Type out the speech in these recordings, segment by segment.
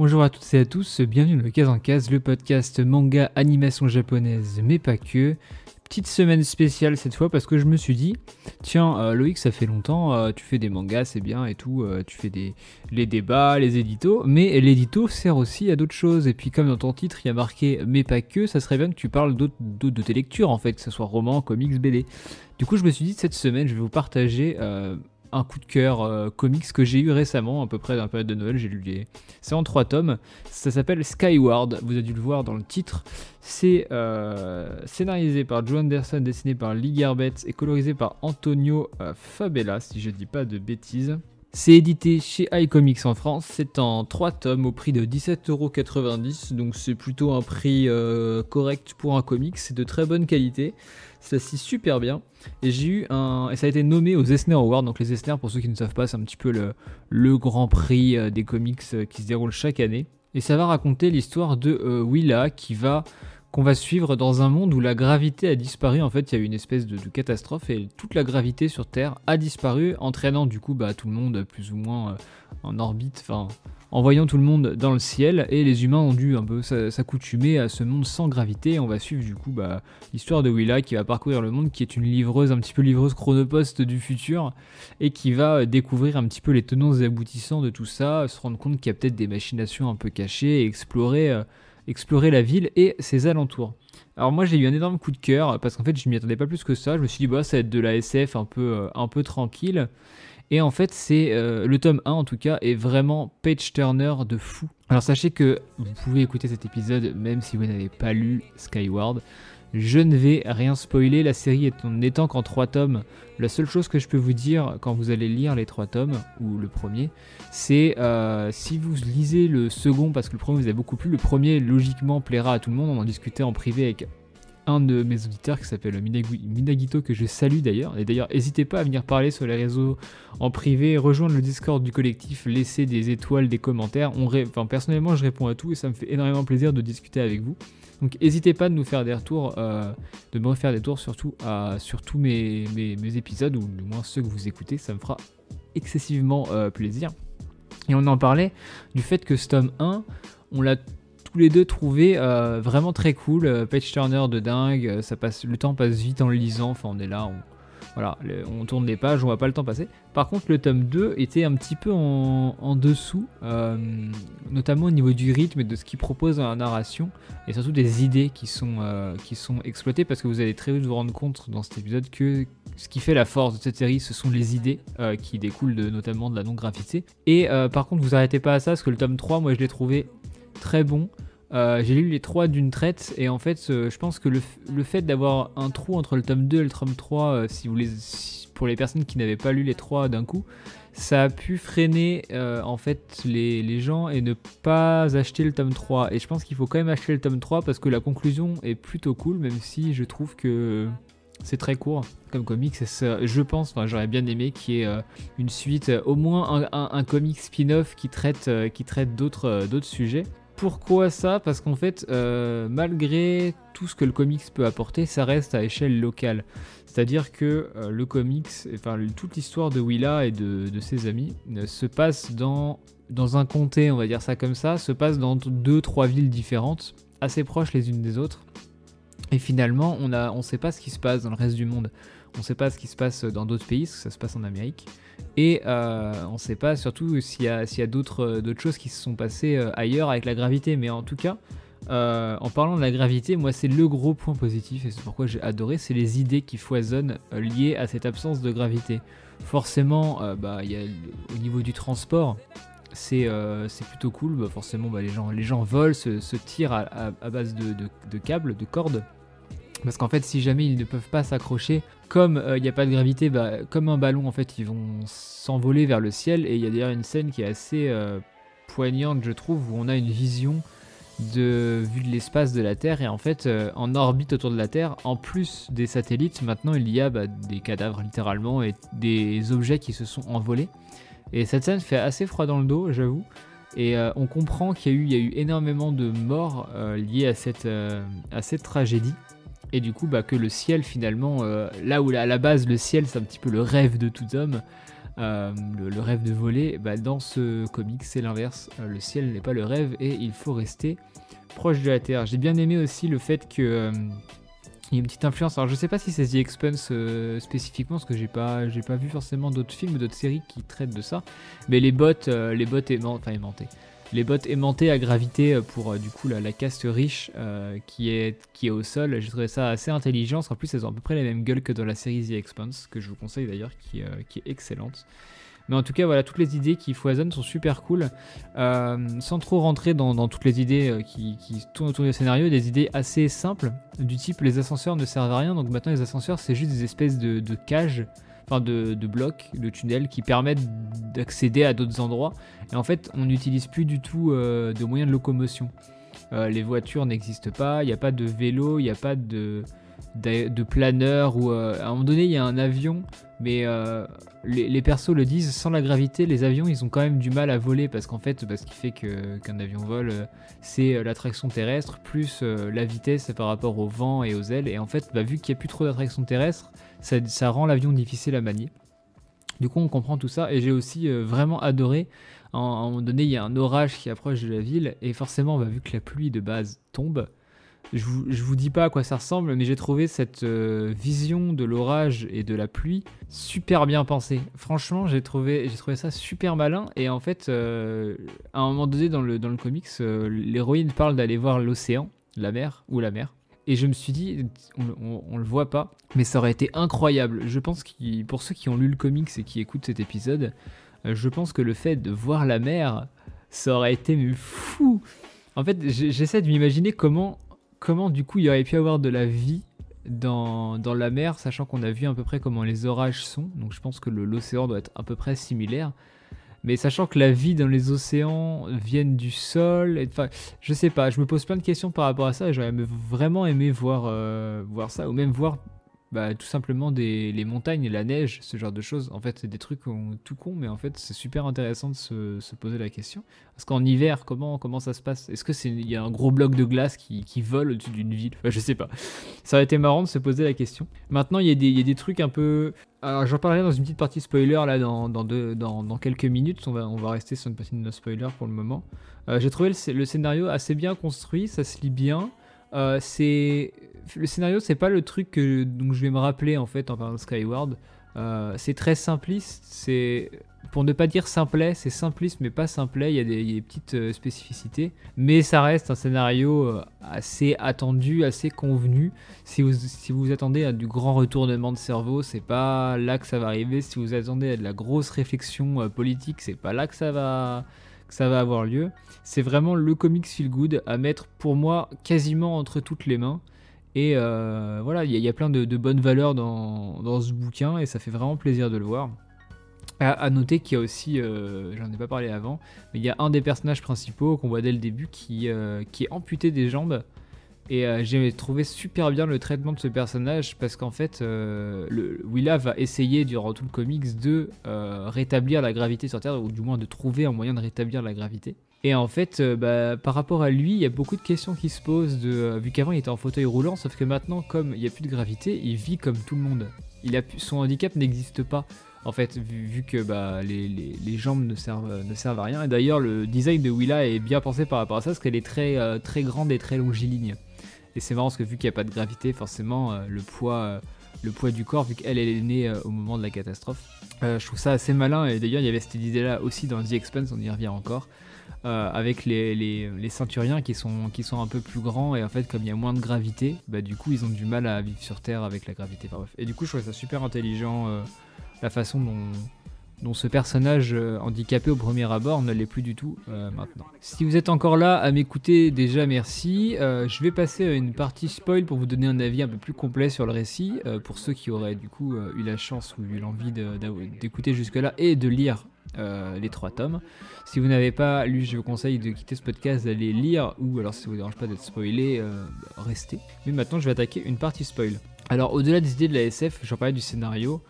Bonjour à toutes et à tous, bienvenue dans le Case en Case, le podcast manga animation japonaise, mais pas que. Petite semaine spéciale cette fois parce que je me suis dit, tiens euh, Loïc, ça fait longtemps, euh, tu fais des mangas, c'est bien et tout, euh, tu fais des les débats, les éditos, mais l'édito sert aussi à d'autres choses. Et puis comme dans ton titre il y a marqué mais pas que, ça serait bien que tu parles d'autres de tes lectures en fait, que ce soit roman, comics, BD. Du coup je me suis dit cette semaine je vais vous partager un coup de cœur euh, comics que j'ai eu récemment, à peu près dans la période de Noël. J'ai lu les. C'est en trois tomes. Ça s'appelle Skyward. Vous avez dû le voir dans le titre. C'est euh, scénarisé par Joe Anderson, dessiné par Lee Garbett et colorisé par Antonio euh, Fabella, si je ne dis pas de bêtises. C'est édité chez iComics en France, c'est en 3 tomes au prix de 17,90€, donc c'est plutôt un prix correct pour un comics, c'est de très bonne qualité ça s'y super bien. Et j'ai eu un. Et ça a été nommé aux Eisner Awards. Donc les Eisner, pour ceux qui ne savent pas, c'est un petit peu le, grand prix euh, des comics euh, qui se déroule chaque année. Et ça va raconter l'histoire de euh, Willa qui va qu'on va suivre dans un monde où la gravité a disparu. En fait, il y a eu une espèce de, catastrophe et toute la gravité sur Terre a disparu, entraînant du coup bah, tout le monde plus ou moins en orbite, envoyant tout le monde dans le ciel, et les humains ont dû un peu s'accoutumer à ce monde sans gravité. On va suivre du coup bah, l'histoire de Willa qui va parcourir le monde, qui est une livreuse, un petit peu livreuse chronopost du futur, et qui va euh, découvrir un petit peu les tenants et aboutissants de tout ça, se rendre compte qu'il y a peut-être des machinations un peu cachées, euh, explorer la ville et ses alentours. Alors moi j'ai eu un énorme coup de cœur parce qu'en fait je m'y attendais pas plus que ça. Je me suis dit bah ça va être de la SF euh, un peu tranquille. Et en fait, c'est euh, le tome 1 en tout cas est vraiment page turner de fou. Alors sachez que vous pouvez écouter cet épisode même si vous n'avez pas lu Skyward. Je ne vais rien spoiler, la série n'étant qu'en 3 tomes. La seule chose que je peux vous dire quand vous allez lire les 3 tomes, ou le premier, c'est euh, si vous lisez le second, parce que le premier vous a beaucoup plu, le premier logiquement plaira à tout le monde. On en discutait en privé avec un de mes auditeurs qui s'appelle Minagito, que je salue d'ailleurs. Et d'ailleurs, n'hésitez pas à venir parler sur les réseaux en privé, rejoindre le Discord du collectif, laisser des étoiles, des commentaires. On enfin, personnellement, je réponds à tout et ça me fait énormément plaisir de discuter avec vous. Donc n'hésitez pas de nous faire des retours, euh, de me refaire des tours surtout à, sur tous mes, mes, épisodes, ou du moins ceux que vous écoutez, ça me fera excessivement euh, plaisir. Et on en parlait du fait que ce tome 1, on l'a tous les deux trouvé euh, vraiment très cool. Euh, page turner de dingue, euh, ça passe, le temps passe vite en le lisant. Enfin, on est là, on, voilà, on tourne les pages, on voit pas le temps passer. Par contre, le tome 2 était un petit peu en, dessous, notamment au niveau du rythme et de ce qu'il propose dans la narration, et surtout des idées qui sont, qui sont exploitées, parce que vous allez très vite vous rendre compte dans cet épisode que ce qui fait la force de cette série, ce sont les idées qui découlent de, notamment de la non-gravité. Et par contre, vous arrêtez pas à ça, parce que le tome 3, moi je l'ai trouvé très bon. Euh, j'ai lu les trois d'une traite et en fait, euh, je pense que le, fait d'avoir un trou entre le tome 2 et le tome 3, euh, si vous les, pour les personnes qui n'avaient pas lu les trois d'un coup, ça a pu freiner en fait les, les, gens et ne pas acheter le tome 3. Et je pense qu'il faut quand même acheter le tome 3 parce que la conclusion est plutôt cool, même si je trouve que c'est très court comme comics. je pense, j'aurais bien aimé qu'il y ait une suite, au moins un, comic spin-off qui traite, qui traite d'autres sujets. Pourquoi ça? Parce qu'en fait, euh, malgré tout ce que le comics peut apporter, ça reste à échelle locale. C'est-à-dire que euh, le comics, enfin toute l'histoire de Willa et de, ses amis euh, se passe dans, un comté, on va dire ça comme ça, se passe dans deux, trois villes différentes, assez proches les unes des autres. Et finalement, on ne sait pas ce qui se passe dans le reste du monde. On ne sait pas ce qui se passe dans d'autres pays, parce que ça se passe en Amérique. Et euh, on ne sait pas surtout s'il y a, a d'autres choses qui se sont passées euh, ailleurs avec la gravité. Mais en tout cas, euh, en parlant de la gravité, moi c'est le gros point positif et c'est pourquoi j'ai adoré, c'est les idées qui foisonnent liées à cette absence de gravité. Forcément, bah, au niveau du transport, c'est plutôt cool. Bah, forcément, bah, les, gens, volent, se, tirent à, base de câbles, de cordes. Parce qu'en fait, si jamais ils ne peuvent pas s'accrocher, comme euh, il n'y a pas de gravité, bah, comme un ballon, en fait, ils vont s'envoler vers le ciel. Et il y a d'ailleurs une scène qui est assez euh, poignante, je trouve, où on a une vision de vue de l'espace de la Terre. Et en fait, euh, en orbite autour de la Terre, en plus des satellites, maintenant il y a bah, des cadavres littéralement et des objets qui se sont envolés. Et cette scène fait assez froid dans le dos, j'avoue. Et on comprend qu'il y, a eu énormément de morts liées à cette, à cette tragédie et du coup bah, que le ciel finalement, euh, là où à la base le ciel c'est un petit peu le rêve de tout homme, le, rêve de voler, bah, dans ce comic c'est l'inverse. le ciel n'est pas le rêve et il faut rester proche de la Terre. J'ai bien aimé aussi le fait que il y a une petite influence. Alors je sais pas si c'est The Expanse euh, spécifiquement, parce que j'ai pas, j'ai pas vu forcément d'autres films, d'autres séries qui traitent de ça. Mais les bottes, euh, les bottes aimantées, les bottes aimantées à gravité euh, pour du coup la, caste riche qui est qui est au sol. J'ai trouvé ça assez intelligent. En plus, elles ont à peu près la même gueule que dans la série The Expanse, que je vous conseille d'ailleurs, qui, est excellente. Mais en tout cas, voilà, toutes les idées qui foisonnent sont super cool. Euh, sans trop rentrer dans, toutes les idées euh, qui, tournent autour du scénario, des idées assez simples, du type les ascenseurs ne servent à rien. Donc maintenant, les ascenseurs, c'est juste des espèces de, cages, de, blocs, de tunnels qui permettent d'accéder à d'autres endroits. Et en fait, on n'utilise plus du tout euh, de moyens de locomotion. les voitures n'existent pas, il n'y a pas de vélo, il n'y a pas de de, planeur ou à un moment donné il y a un avion mais les, persos le disent, sans la gravité, les avions, ils ont quand même du mal à voler parce qu'en fait, bah, ce qui fait qu'un avion vole, euh, c'est euh, l'attraction terrestre plus euh, la vitesse par rapport au vent et aux ailes. Et en fait, bah, vu qu'il n'y a plus trop d'attraction terrestre, ça, rend l'avion difficile à manier. Du coup, on comprend tout ça et j'ai aussi vraiment adoré. À un moment donné, il y a un orage qui approche de la ville et forcément, bah, vu que la pluie de base tombe, je vous, dis pas à quoi ça ressemble, mais j'ai trouvé cette euh, vision de l'orage et de la pluie super bien pensée. Franchement, j'ai trouvé, ça super malin. Et en fait, euh, à un moment donné dans le, dans le comics, euh, l'héroïne parle d'aller voir l'océan, la mer, ou la mer. Et je me suis dit, on, on, le voit pas, mais ça aurait été incroyable. Je pense que pour ceux qui ont lu le comics et qui écoutent cet épisode, je pense que le fait de voir la mer, ça aurait été fou. En fait, j'essaie de m'imaginer comment comment du coup il y aurait pu avoir de la vie dans, dans la mer, sachant qu'on a vu à peu près comment les orages sont. Donc je pense que l'océan doit être à peu près similaire. Mais sachant que la vie dans les océans vienne du sol, enfin, je sais pas, je me pose plein de questions par rapport à ça et j'aurais vraiment aimé voir, euh, voir ça, ou même voir bah, tout simplement des, les montagnes et la neige, ce genre de choses. En fait, c'est des trucs tout con, mais en fait, c'est super intéressant de se, se, poser la question. Parce qu'en hiver, comment, comment ça se passe? Est-ce que c'est il y a un gros bloc de glace qui, qui vole au-dessus d'une ville? Enfin, Je sais pas. Ça aurait été marrant de se poser la question. Maintenant, il y, a des, y a des trucs un peu. Alors, j'en parlerai dans une petite partie spoiler là dans, dans, deux, dans, dans, quelques minutes. On va, on va rester sur une partie de no spoiler pour le moment. Euh, j'ai trouvé le scénario assez bien construit, ça se lit bien. Euh, c'est le scénario, c'est pas le truc que je vais me rappeler en fait en parlant de Skyward. Euh, c'est très simpliste. C'est pour ne pas dire simplet, c'est simpliste mais pas simplet. Il y a des, petites euh, spécificités, mais ça reste un scénario assez attendu, assez convenu. Si vous si vous attendez à du grand retournement de cerveau, c'est pas là que ça va arriver. Si vous attendez à de la grosse réflexion politique, c'est pas là que ça va ça va avoir lieu. C'est vraiment le comics feel good à mettre pour moi quasiment entre toutes les mains. Et euh, voilà, il y, a plein de, bonnes valeurs dans, ce bouquin et ça fait vraiment plaisir de le voir. À, noter qu'il y a aussi, euh, j'en ai pas parlé avant, mais il y a un des personnages principaux qu'on voit dès le début qui, euh, qui est amputé des jambes et euh, j'ai trouvé super bien le traitement de ce personnage parce qu'en fait, euh, Willa va essayer durant tout le comics de euh, rétablir la gravité sur Terre, ou du moins de trouver un moyen de rétablir la gravité. Et en fait, bah, par rapport à lui, il y a beaucoup de questions qui se posent, de, vu qu'avant il était en fauteuil roulant, sauf que maintenant, comme il n'y a plus de gravité, il vit comme tout le monde. Son handicap n'existe pas en fait, vu, que bah, les, jambes ne servent, ne servent à rien. Et d'ailleurs, le design de Willa est bien pensé par rapport à ça, parce qu'elle est très, très grande et très longiligne. Et c'est marrant parce que vu qu'il n'y a pas de gravité, forcément, euh, le, poids, euh, le poids du corps, vu qu'elle est née euh, au moment de la catastrophe, je trouve ça assez malin. Et d'ailleurs, il y avait cette idée-là aussi dans The Expanse, on y revient encore. avec les, les, ceinturiens qui sont, qui sont un peu plus grands et en fait comme il y a moins de gravité, bah, du coup ils ont du mal à vivre sur Terre avec la gravité. Et du coup je trouve ça super intelligent la façon dont, dont ce personnage euh, handicapé au premier abord ne l'est plus du tout euh, maintenant. Si vous êtes encore là à m'écouter, déjà merci. Euh, je vais passer à une partie spoil pour vous donner un avis un peu plus complet sur le récit, pour ceux qui auraient du coup eu la chance ou eu l'envie d'écouter jusque-là et de lire les trois tomes. Si vous n'avez pas lu, je vous conseille de quitter ce podcast, d'aller lire, ou alors si ça vous dérange pas d'être spoilé, restez. Mais maintenant je vais attaquer une partie spoil. Alors au-delà des idées de la SF, j'en parlais du scénario.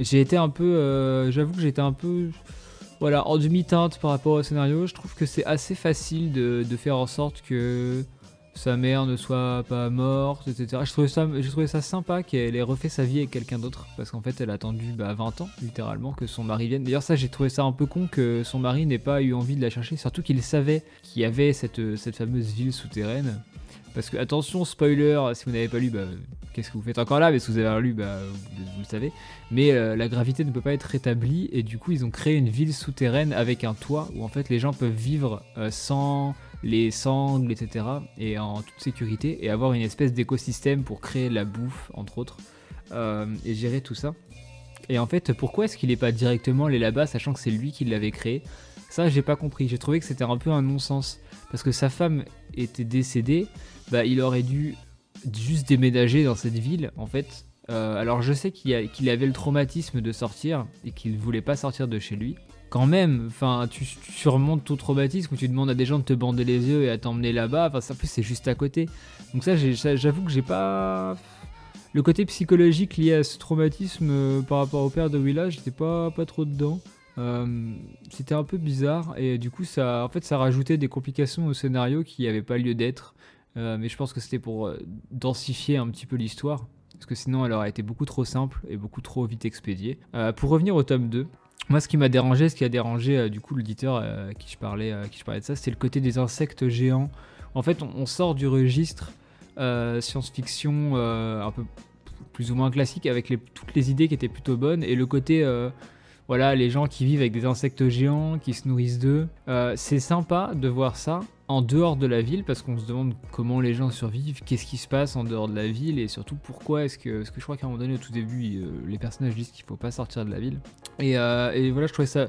J'ai été un peu. Euh, j'avoue que j'étais un peu. Voilà, en demi-teinte par rapport au scénario. Je trouve que c'est assez facile de, faire en sorte que sa mère ne soit pas morte, etc. Je trouvais ça, j'ai trouvé ça sympa qu'elle ait refait sa vie avec quelqu'un d'autre, parce qu'en fait elle a attendu bah, 20 ans, littéralement, que son mari vienne. D'ailleurs ça j'ai trouvé ça un peu con que son mari n'ait pas eu envie de la chercher, surtout qu'il savait qu'il y avait cette fameuse ville souterraine. Parce que, attention, spoiler, si vous n'avez pas lu, bah, qu'est-ce que vous faites encore là? Mais si vous avez lu, bah, vous, le savez. Mais euh, la gravité ne peut pas être rétablie, et du coup, ils ont créé une ville souterraine avec un toit où en fait les gens peuvent vivre euh, sans les sangles, etc. et en toute sécurité, et avoir une espèce d'écosystème pour créer la bouffe, entre autres, euh, et gérer tout ça. Et en fait, pourquoi est-ce qu'il n'est pas directement allé là-bas, sachant que c'est lui qui l'avait créé? Ça, j'ai pas compris. J'ai trouvé que c'était un peu un non-sens. Parce que sa femme était décédée, bah, il aurait dû juste déménager dans cette ville, en fait. Euh, alors je sais qu'il avait le traumatisme de sortir et qu'il voulait pas sortir de chez lui quand même, enfin, tu, surmontes ton traumatisme ou tu demandes à des gens de te bander les yeux et à t'emmener là-bas. Enfin, ça plus c'est juste à côté. Donc ça, j'avoue que j'ai pas le côté psychologique lié à ce traumatisme euh, par rapport au père de Willa, j'étais pas pas trop dedans. Euh, c'était un peu bizarre et du coup ça, en fait, ça rajoutait des complications au scénario qui n'avaient pas lieu d'être. Euh, mais je pense que c'était pour densifier un petit peu l'histoire parce que sinon elle aurait été beaucoup trop simple et beaucoup trop vite expédiée. pour revenir au tome 2, moi, ce qui m'a dérangé, ce qui a dérangé euh, du coup l'auditeur euh, qui je parlais, euh, qui je parlais de ça, c'est le côté des insectes géants. En fait, on, sort du registre science-fiction un peu plus ou moins classique avec toutes les idées qui étaient plutôt bonnes et le côté voilà, les gens qui vivent avec des insectes géants, qui se nourrissent d'eux. c'est sympa de voir ça, en dehors de la ville parce qu'on se demande comment les gens survivent, qu'est-ce qui se passe en dehors de la ville et surtout pourquoi est-ce que, parce que je crois qu'à un moment donné au tout début euh, les personnages disent qu'il faut pas sortir de la ville. Euh, et, voilà je trouvais ça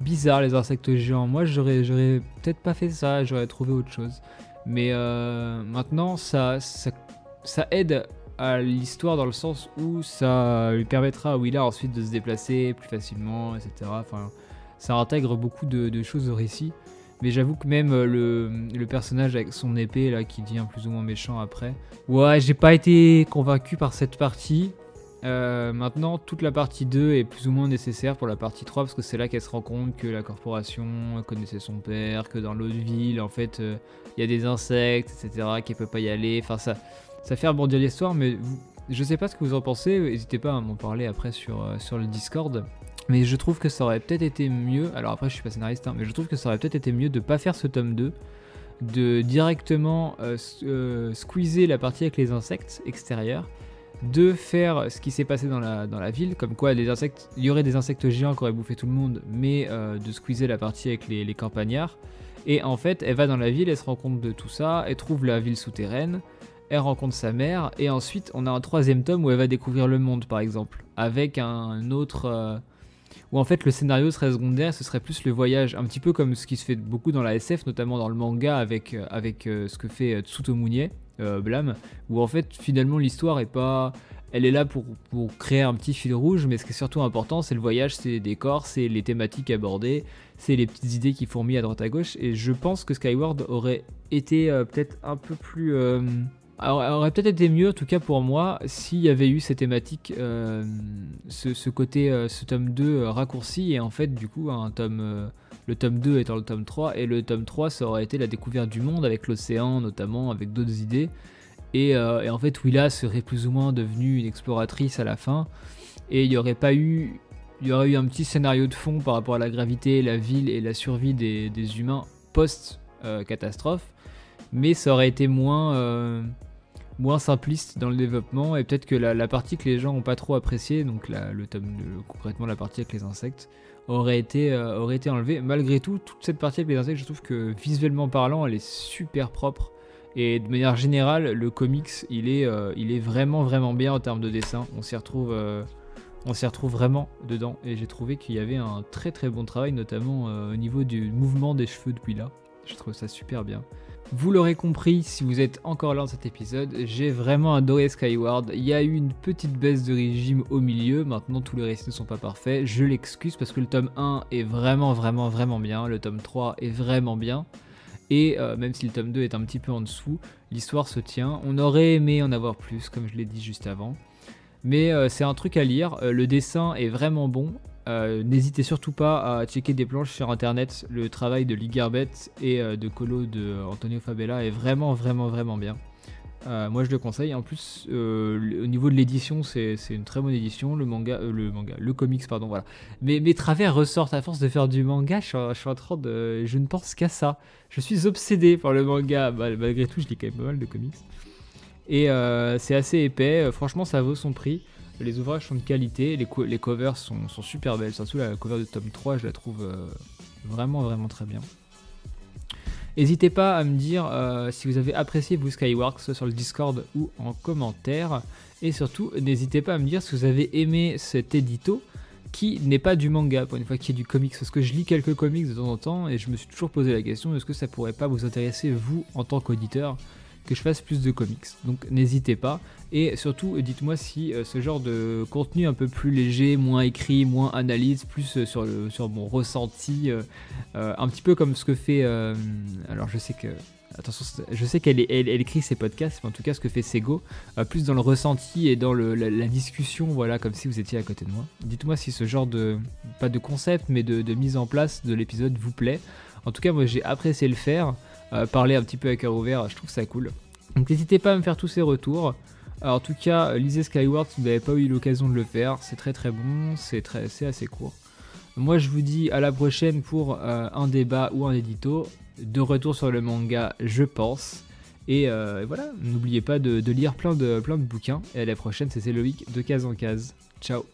bizarre les insectes géants. Moi j'aurais j'aurais peut-être pas fait ça j'aurais trouvé autre chose. Mais euh, maintenant ça, ça, aide à l'histoire dans le sens où ça lui permettra à Willa ensuite de se déplacer plus facilement etc enfin ça intègre beaucoup de, choses au récit mais j'avoue que même euh, le, personnage avec son épée là qui devient plus ou moins méchant après. Ouais, j'ai pas été convaincu par cette partie. Euh, maintenant, toute la partie 2 est plus ou moins nécessaire pour la partie 3 parce que c'est là qu'elle se rend compte que la corporation connaissait son père, que dans l'autre ville, en fait, euh, il y a des insectes, etc., qu'elle peut pas y aller. Enfin, ça, ça fait rebondir l'histoire, mais je sais pas ce que vous en pensez. N'hésitez pas à m'en parler après sur, sur le Discord. Mais je trouve que ça aurait peut-être été mieux, alors après je suis pas scénariste, hein, mais je trouve que ça aurait peut-être été mieux de pas faire ce tome 2, de directement euh, euh, squeezer la partie avec les insectes extérieurs, de faire ce qui s'est passé dans la, dans la ville, comme quoi les insectes, il y aurait des insectes géants qui auraient bouffé tout le monde, mais euh, de squeezer la partie avec les, les campagnards. Et en fait, elle va dans la ville, elle se rend compte de tout ça, elle trouve la ville souterraine, elle rencontre sa mère, et ensuite on a un troisième tome où elle va découvrir le monde par exemple, avec un autre où en fait le scénario serait secondaire, ce serait plus le voyage, un petit peu comme ce qui se fait beaucoup dans la SF, notamment dans le manga avec, euh, avec euh, ce que fait euh, Tsutomunie, Blam, où en fait finalement l'histoire est pas... Elle est là pour, pour, créer un petit fil rouge, mais ce qui est surtout important, c'est le voyage, c'est les décors, c'est les thématiques abordées, c'est les petites idées qui fourmillent à droite à gauche. Et je pense que Skyward aurait été peut-être un peu plus alors, aurait peut-être été mieux, en tout cas pour moi, s'il y avait eu ces thématiques, euh, ce, côté, euh, ce tome 2 euh, raccourci, et en fait, du coup, un tome, le tome 2 étant le tome 3, et le tome 3, ça aurait été la découverte du monde, avec l'océan notamment, avec d'autres idées. Et, en fait, Willa serait plus ou moins devenue une exploratrice à la fin, et il n'y aurait pas eu. Il y aurait eu un petit scénario de fond par rapport à la gravité, la ville et la survie des humains post-catastrophe, mais ça aurait été moins moins simpliste dans le développement et peut-être que la, partie que les gens n'ont pas trop appréciée, donc le tome, concrètement la partie avec les insectes, aurait été, euh, aurait été enlevée. Malgré tout, toute cette partie avec les insectes, je trouve que visuellement parlant, elle est super propre. Et de manière générale, le comics, il est, euh, il est vraiment vraiment bien en termes de dessin. On s'y retrouve, euh, on s'y retrouve vraiment dedans. Et j'ai trouvé qu'il y avait un très très bon travail, notamment au niveau du mouvement des cheveux depuis là. Je trouve ça super bien. Vous l'aurez compris si vous êtes encore là dans cet épisode, j'ai vraiment adoré Skyward. Il y a eu une petite baisse de régime au milieu, maintenant tous les récits ne sont pas parfaits. Je l'excuse parce que le tome 1 est vraiment vraiment vraiment bien, le tome 3 est vraiment bien. Et euh, même si le tome 2 est un petit peu en dessous, l'histoire se tient. On aurait aimé en avoir plus, comme je l'ai dit juste avant. Mais euh, c'est un truc à lire, euh, le dessin est vraiment bon. N'hésitez surtout pas à checker des planches sur internet. Le travail de Ligarbet et de Colo de Antonio Fabella est vraiment, vraiment, vraiment bien. Euh, moi je le conseille. En plus, euh, au niveau de l'édition, c'est une très bonne édition. Le manga, euh, le manga, le comics, pardon, voilà. Mais mes travers ressortent à force de faire du manga. Je suis, en train de, je ne pense qu'à ça. Je suis obsédé par le manga. Malgré tout, je lis quand même pas mal de comics. Et c'est assez épais. Franchement, ça vaut son prix. Les ouvrages sont de qualité. Les, covers sont, super belles. Surtout la cover de tome 3, je la trouve vraiment, vraiment très bien. N'hésitez pas à me dire euh, si vous avez apprécié vous Skyworks, sur le Discord ou en commentaire. Et surtout, n'hésitez pas à me dire si vous avez aimé cet édito qui n'est pas du manga, pour une fois qui est du comics. Parce que je lis quelques comics de temps en temps et je me suis toujours posé la question est-ce que ça pourrait pas vous intéresser, vous, en tant qu'auditeur que je fasse plus de comics. Donc n'hésitez pas. Et surtout, dites-moi si euh, ce genre de contenu un peu plus léger, moins écrit, moins analyse, plus euh, sur, sur mon ressenti, euh, un petit peu comme ce que fait... alors je sais que... Attention, je sais qu'elle elle, écrit ses podcasts, mais en tout cas ce que fait Sego, plus dans le ressenti et dans la, discussion, voilà, comme si vous étiez à côté de moi. Dites-moi si ce genre de, pas de concept, mais de, de mise en place de l'épisode vous plaît. En tout cas, moi j'ai apprécié le faire. Euh, parler un petit peu à cœur ouvert, je trouve ça cool. Donc n'hésitez pas à me faire tous ces retours. Alors, en tout cas, lisez Skyward si vous n'avez pas eu l'occasion de le faire. C'est très très bon, c'est assez court. Moi je vous dis à la prochaine pour euh, un débat ou un édito. De retour sur le manga, je pense. Et euh, voilà, n'oubliez pas de, lire plein de, plein de bouquins. Et à la prochaine, c'est Loïc de case en case. Ciao